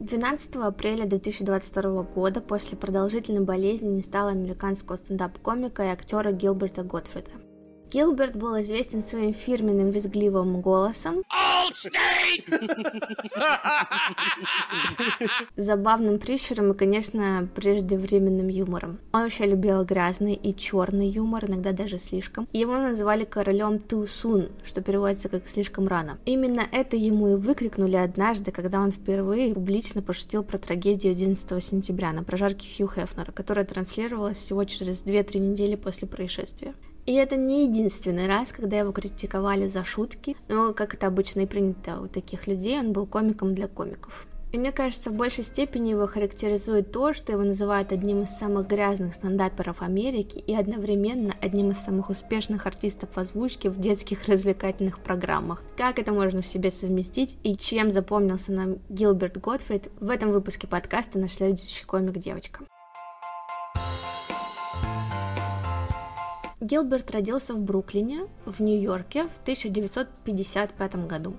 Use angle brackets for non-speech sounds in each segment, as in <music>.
12 апреля 2022 года после продолжительной болезни не стало американского стендап-комика и актера Гилберта Готфрида. Гилберт был известен своим фирменным визгливым голосом, <laughs> забавным прищуром и, конечно, преждевременным юмором. Он вообще любил грязный и черный юмор, иногда даже слишком. Его называли королем too soon, что переводится как слишком рано. Именно это ему и выкрикнули однажды, когда он впервые публично пошутил про трагедию 11 сентября на прожарке Хью Хефнера, которая транслировалась всего через 2-3 недели после происшествия. И это не единственный раз, когда его критиковали за шутки, но, как это обычно и принято у таких людей, он был комиком для комиков. И мне кажется, в большей степени его характеризует то, что его называют одним из самых грязных стендаперов Америки и одновременно одним из самых успешных артистов озвучки в детских развлекательных программах. Как это можно в себе совместить и чем запомнился нам Гилберт Готфрид в этом выпуске подкаста «Наш следующий комик девочка». Гилберт родился в Бруклине, в Нью-Йорке в 1955 году.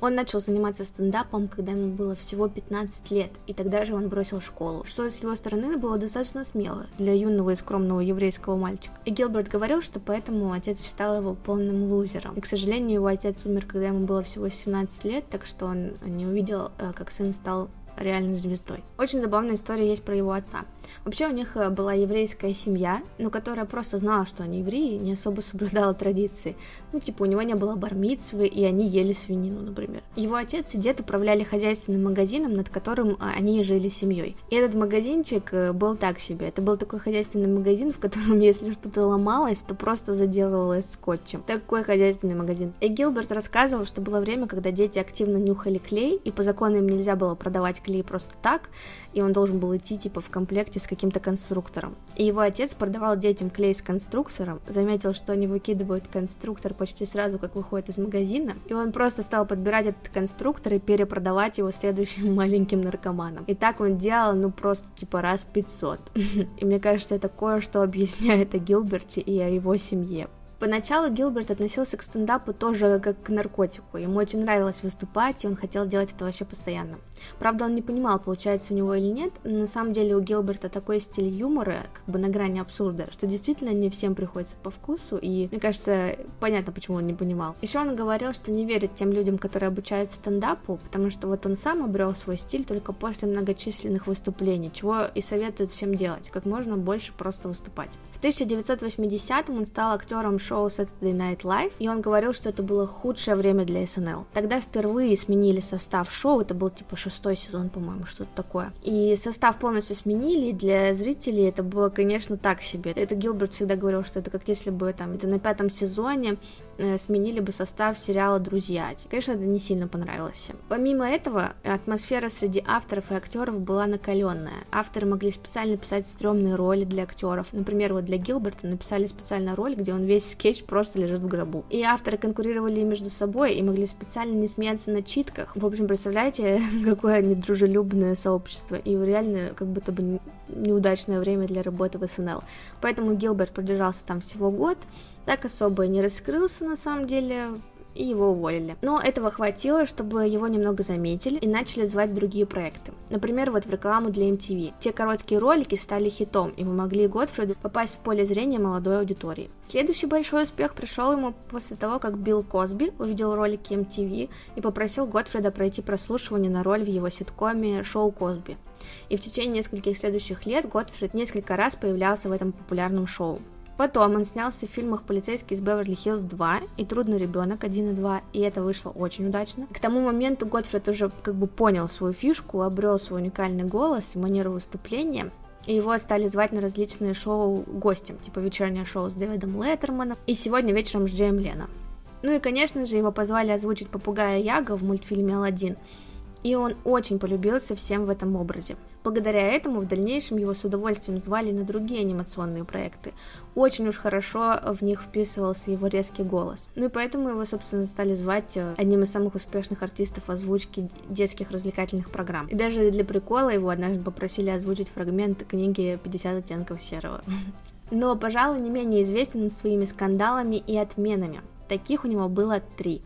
Он начал заниматься стендапом, когда ему было всего 15 лет, и тогда же он бросил школу, что с его стороны было достаточно смело для юного и скромного еврейского мальчика. И Гилберт говорил, что поэтому отец считал его полным лузером. И, к сожалению, его отец умер, когда ему было всего 17 лет, так что он не увидел, э, как сын стал реальной звездой. Очень забавная история есть про его отца. Вообще у них э, была еврейская семья, но которая просто знала, что они евреи, не особо соблюдала традиции. Ну, типа, у него не было бармитсвы, и они ели свинину, например. Его отец и дед управляли хозяйственным магазином, над которым э, они жили семьей. И этот магазинчик э, был так себе. Это был такой хозяйственный магазин, в котором, <laughs> если что-то ломалось, то просто заделывалось скотчем. Такой хозяйственный магазин. И Гилберт рассказывал, что было время, когда дети активно нюхали клей, и по закону им нельзя было продавать клей просто так, и он должен был идти типа в комплекте с каким-то конструктором. И его отец продавал детям клей с конструктором, заметил, что они выкидывают конструктор почти сразу, как выходит из магазина, и он просто стал подбирать этот конструктор и перепродавать его следующим <laughs> маленьким наркоманам. И так он делал, ну просто типа раз 500. <laughs> И мне кажется, это кое-что объясняет о Гилберте и о его семье. Поначалу Гилберт относился к стендапу тоже как к наркотику. Ему очень нравилось выступать, и он хотел делать это вообще постоянно. Правда, он не понимал, получается у него или нет, но на самом деле у Гилберта такой стиль юмора, как бы на грани абсурда, что действительно не всем приходится по вкусу, и мне кажется, понятно, почему он не понимал. Еще он говорил, что не верит тем людям, которые обучают стендапу, потому что вот он сам обрел свой стиль только после многочисленных выступлений, чего и советует всем делать, как можно больше просто выступать. В 1980-м он стал актером шоу Saturday Night Live, и он говорил, что это было худшее время для СНЛ. Тогда впервые сменили состав шоу, это был типа шестой сезон, по-моему, что-то такое. И состав полностью сменили, и для зрителей это было, конечно, так себе. Это Гилберт всегда говорил, что это как если бы там это на пятом сезоне э, сменили бы состав сериала «Друзья». Конечно, это не сильно понравилось всем. Помимо этого, атмосфера среди авторов и актеров была накаленная. Авторы могли специально писать стрёмные роли для актеров. Например, вот для Гилберта написали специально роль, где он весь скетч просто лежит в гробу. И авторы конкурировали между собой и могли специально не смеяться на читках. В общем, представляете, <laughs> какое недружелюбное сообщество. И реально как будто бы неудачное время для работы в СНЛ. Поэтому Гилберт продержался там всего год, так особо и не раскрылся на самом деле, и его уволили. Но этого хватило, чтобы его немного заметили и начали звать в другие проекты. Например, вот в рекламу для MTV. Те короткие ролики стали хитом и помогли Готфреду попасть в поле зрения молодой аудитории. Следующий большой успех пришел ему после того, как Билл Косби увидел ролики MTV и попросил Готфреда пройти прослушивание на роль в его ситкоме «Шоу Косби». И в течение нескольких следующих лет Готфрид несколько раз появлялся в этом популярном шоу. Потом он снялся в фильмах «Полицейский из Беверли-Хиллз 2» и «Трудный ребенок 1 и 2», и это вышло очень удачно. К тому моменту Готфрид уже как бы понял свою фишку, обрел свой уникальный голос и манеру выступления, и его стали звать на различные шоу гостем, типа вечернее шоу с Дэвидом Леттерманом и сегодня вечером с Джейм Леном. Ну и, конечно же, его позвали озвучить попугая Яга в мультфильме «Аладдин», и он очень полюбился всем в этом образе. Благодаря этому в дальнейшем его с удовольствием звали на другие анимационные проекты. Очень уж хорошо в них вписывался его резкий голос. Ну и поэтому его, собственно, стали звать э, одним из самых успешных артистов озвучки детских развлекательных программ. И даже для прикола его однажды попросили озвучить фрагмент книги «50 оттенков серого». <laughs> Но, пожалуй, не менее известен своими скандалами и отменами. Таких у него было три.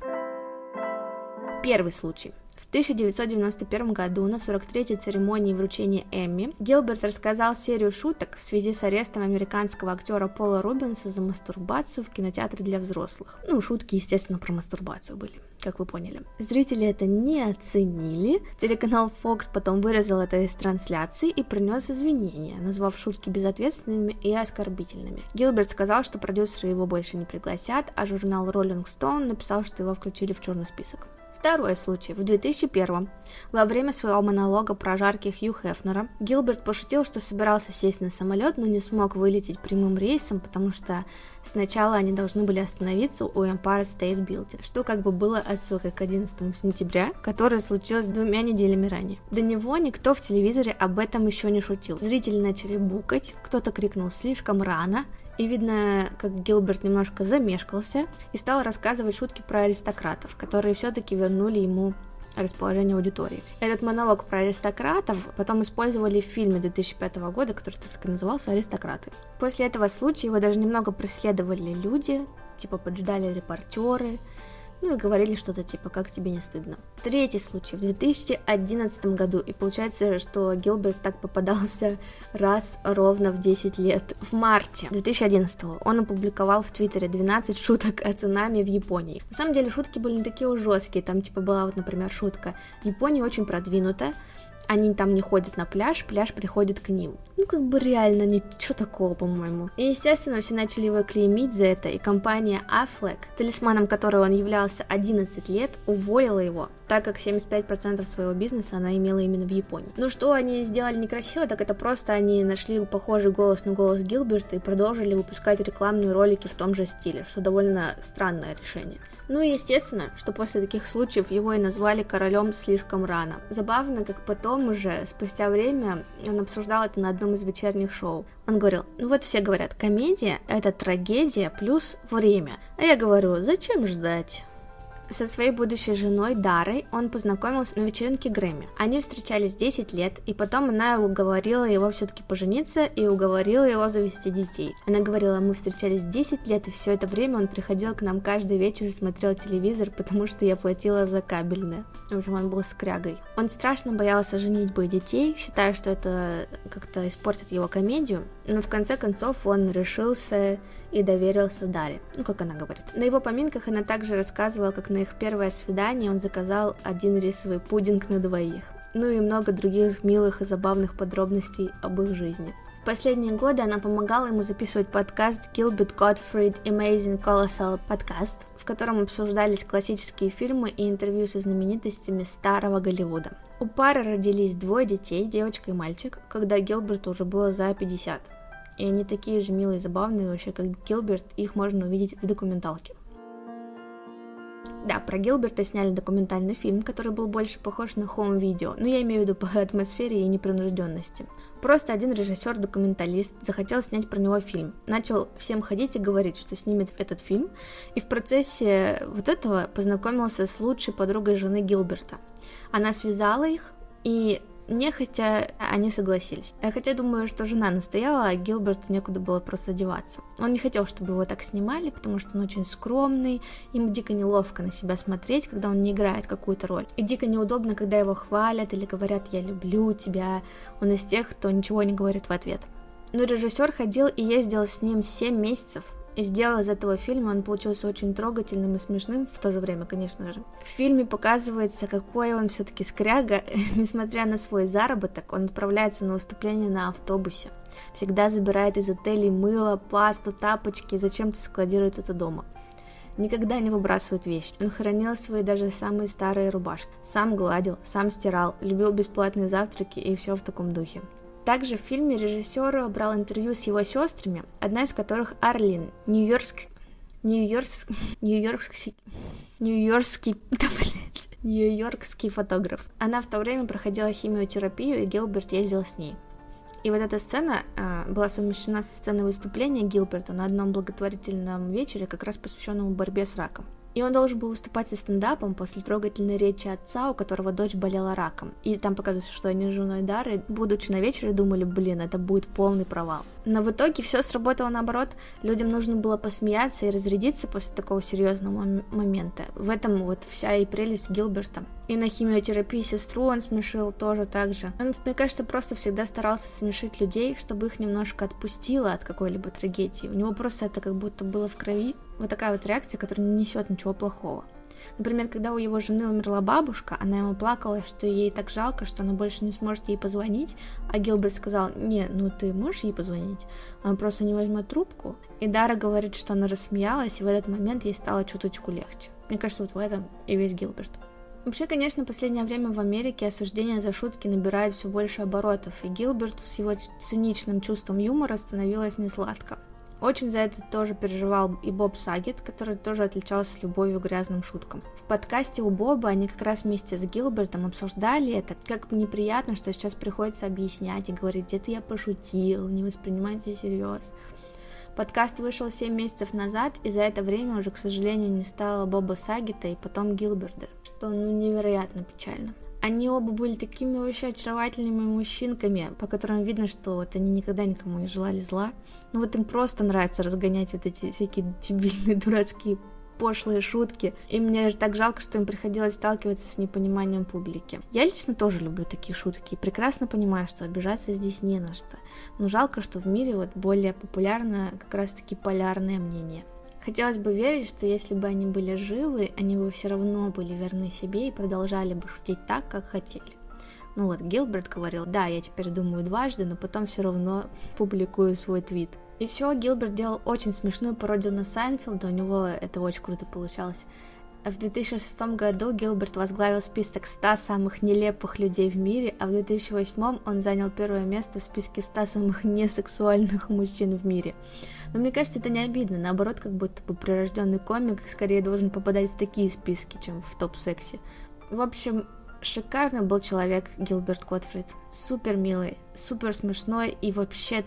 Первый случай. В 1991 году на 43-й церемонии вручения Эмми Гилберт рассказал серию шуток в связи с арестом американского актера Пола Рубенса за мастурбацию в кинотеатре для взрослых. Ну, шутки, естественно, про мастурбацию были как вы поняли. Зрители это не оценили. Телеканал Fox потом вырезал это из трансляции и принес извинения, назвав шутки безответственными и оскорбительными. Гилберт сказал, что продюсеры его больше не пригласят, а журнал Rolling Stone написал, что его включили в черный список. Второй случай. В 2001 во время своего монолога про жарких Хью Хефнера Гилберт пошутил, что собирался сесть на самолет, но не смог вылететь прямым рейсом, потому что сначала они должны были остановиться у Empire State Building, что как бы было отсылкой к 11 сентября, которое случилось двумя неделями ранее. До него никто в телевизоре об этом еще не шутил. Зрители начали букать, кто-то крикнул слишком рано, и видно, как Гилберт немножко замешкался и стал рассказывать шутки про аристократов, которые все-таки вернули ему расположение аудитории. Этот монолог про аристократов потом использовали в фильме 2005 года, который так и назывался «Аристократы». После этого случая его даже немного преследовали люди, типа поджидали репортеры, ну и говорили что-то типа «как тебе не стыдно?». Третий случай в 2011 году, и получается, что Гилберт так попадался <laughs> раз ровно в 10 лет. В марте 2011 он опубликовал в Твиттере 12 шуток о цунами в Японии. На самом деле шутки были не такие уж жесткие, там типа была вот, например, шутка «Япония очень продвинута, они там не ходят на пляж, пляж приходит к ним. Ну, как бы реально ничего такого, по-моему. И, естественно, все начали его клеймить за это, и компания Affleck, талисманом которой он являлся 11 лет, уволила его, так как 75% своего бизнеса она имела именно в Японии. Ну, что они сделали некрасиво, так это просто они нашли похожий голос на голос Гилберта и продолжили выпускать рекламные ролики в том же стиле, что довольно странное решение. Ну и естественно, что после таких случаев его и назвали королем слишком рано. Забавно, как потом уже, спустя время, он обсуждал это на одном из вечерних шоу. Он говорил, ну вот все говорят, комедия — это трагедия плюс время. А я говорю, зачем ждать? Со своей будущей женой Дарой он познакомился на вечеринке Грэмми. Они встречались 10 лет, и потом она уговорила его все-таки пожениться и уговорила его завести детей. Она говорила, мы встречались 10 лет, и все это время он приходил к нам каждый вечер и смотрел телевизор, потому что я платила за кабельное. Общем, он был скрягой. Он страшно боялся женитьбы и детей, считая, что это как-то испортит его комедию, но в конце концов он решился и доверился Даре, ну, как она говорит. На его поминках она также рассказывала, как на их первое свидание он заказал один рисовый пудинг на двоих. Ну и много других милых и забавных подробностей об их жизни. В последние годы она помогала ему записывать подкаст Gilbert Gottfried Amazing Colossal Podcast, в котором обсуждались классические фильмы и интервью со знаменитостями старого Голливуда. У пары родились двое детей, девочка и мальчик, когда Гилберту уже было за 50 и они такие же милые и забавные вообще, как Гилберт, их можно увидеть в документалке. Да, про Гилберта сняли документальный фильм, который был больше похож на хоум-видео, но я имею в виду по атмосфере и непринужденности. Просто один режиссер-документалист захотел снять про него фильм, начал всем ходить и говорить, что снимет этот фильм, и в процессе вот этого познакомился с лучшей подругой жены Гилберта. Она связала их, и Нехотя они согласились. Хотя думаю, что жена настояла, а Гилберту некуда было просто одеваться. Он не хотел, чтобы его так снимали, потому что он очень скромный, ему дико неловко на себя смотреть, когда он не играет какую-то роль. И дико неудобно, когда его хвалят или говорят «я люблю тебя». Он из тех, кто ничего не говорит в ответ. Но режиссер ходил и ездил с ним 7 месяцев, и сделал из этого фильма, он получился очень трогательным и смешным в то же время, конечно же. В фильме показывается, какой он все-таки скряга, <laughs> несмотря на свой заработок, он отправляется на выступление на автобусе. Всегда забирает из отелей мыло, пасту, тапочки зачем-то складирует это дома. Никогда не выбрасывает вещи. Он хранил свои даже самые старые рубашки. Сам гладил, сам стирал, любил бесплатные завтраки и все в таком духе. Также в фильме режиссер брал интервью с его сестрами, одна из которых Арлин, нью-йоркский, нью-йоркский, нью-йоркский, нью-йоркский, да, блядь, нью-йоркский фотограф. Она в то время проходила химиотерапию, и Гилберт ездил с ней. И вот эта сцена а, была совмещена со сценой выступления Гилберта на одном благотворительном вечере, как раз посвященному борьбе с раком. И он должен был выступать со стендапом после трогательной речи отца, у которого дочь болела раком. И там показывается, что они с женой Дары, будучи на вечере, думали, блин, это будет полный провал. Но в итоге все сработало наоборот. Людям нужно было посмеяться и разрядиться после такого серьезного момента. В этом вот вся и прелесть Гилберта. И на химиотерапии сестру он смешил тоже так же. Он, мне кажется, просто всегда старался смешить людей, чтобы их немножко отпустило от какой-либо трагедии. У него просто это как будто было в крови. Вот такая вот реакция, которая не несет ничего плохого. Например, когда у его жены умерла бабушка, она ему плакала, что ей так жалко, что она больше не сможет ей позвонить, а Гилберт сказал, не, ну ты можешь ей позвонить, она просто не возьмет трубку. И Дара говорит, что она рассмеялась, и в этот момент ей стало чуточку легче. Мне кажется, вот в этом и весь Гилберт. Вообще, конечно, в последнее время в Америке осуждение за шутки набирает все больше оборотов, и Гилберту с его циничным чувством юмора становилось несладко. Очень за это тоже переживал и Боб Сагет, который тоже отличался любовью к грязным шуткам. В подкасте у Боба они как раз вместе с Гилбертом обсуждали это, как неприятно, что сейчас приходится объяснять и говорить, где-то я пошутил, не воспринимайте всерьез. Подкаст вышел 7 месяцев назад, и за это время уже, к сожалению, не стало Боба Сагита и потом Гилберда, что ну невероятно печально. Они оба были такими вообще очаровательными мужчинками, по которым видно, что вот они никогда никому не желали зла. Ну вот им просто нравится разгонять вот эти всякие <laughs> дебильные дурацкие пошлые шутки. И мне так жалко, что им приходилось сталкиваться с непониманием публики. Я лично тоже люблю такие шутки и прекрасно понимаю, что обижаться здесь не на что. Но жалко, что в мире вот более популярно как раз-таки полярное мнение. Хотелось бы верить, что если бы они были живы, они бы все равно были верны себе и продолжали бы шутить так, как хотели. Ну вот, Гилберт говорил, да, я теперь думаю дважды, но потом все равно <laughs> публикую свой твит. Еще Гилберт делал очень смешную пародию на Сайнфилда, у него это очень круто получалось. В 2006 году Гилберт возглавил список 100 самых нелепых людей в мире, а в 2008 он занял первое место в списке 100 самых <laughs> несексуальных мужчин в мире. Но мне кажется, это не обидно, наоборот, как будто бы прирожденный комик скорее должен попадать в такие списки, чем в топ-сексе. В общем, шикарный был человек Гилберт Котфрид. Супер милый, супер смешной и вообще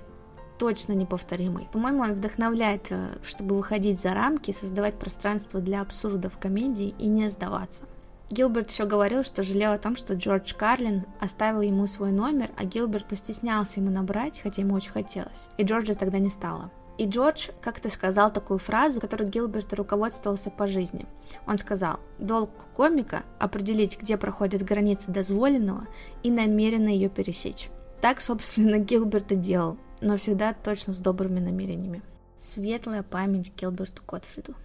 точно неповторимый. По-моему, он вдохновляет, э, чтобы выходить за рамки, создавать пространство для абсурда в комедии и не сдаваться. Гилберт еще говорил, что жалел о том, что Джордж Карлин оставил ему свой номер, а Гилберт постеснялся ему набрать, хотя ему очень хотелось. И Джорджа тогда не стало. И Джордж как-то сказал такую фразу, которой Гилберт руководствовался по жизни. Он сказал, долг комика – определить, где проходит граница дозволенного и намеренно ее пересечь. Так, собственно, <laughs> Гилберт и делал но всегда точно с добрыми намерениями. Светлая память Гилберту Котфриду.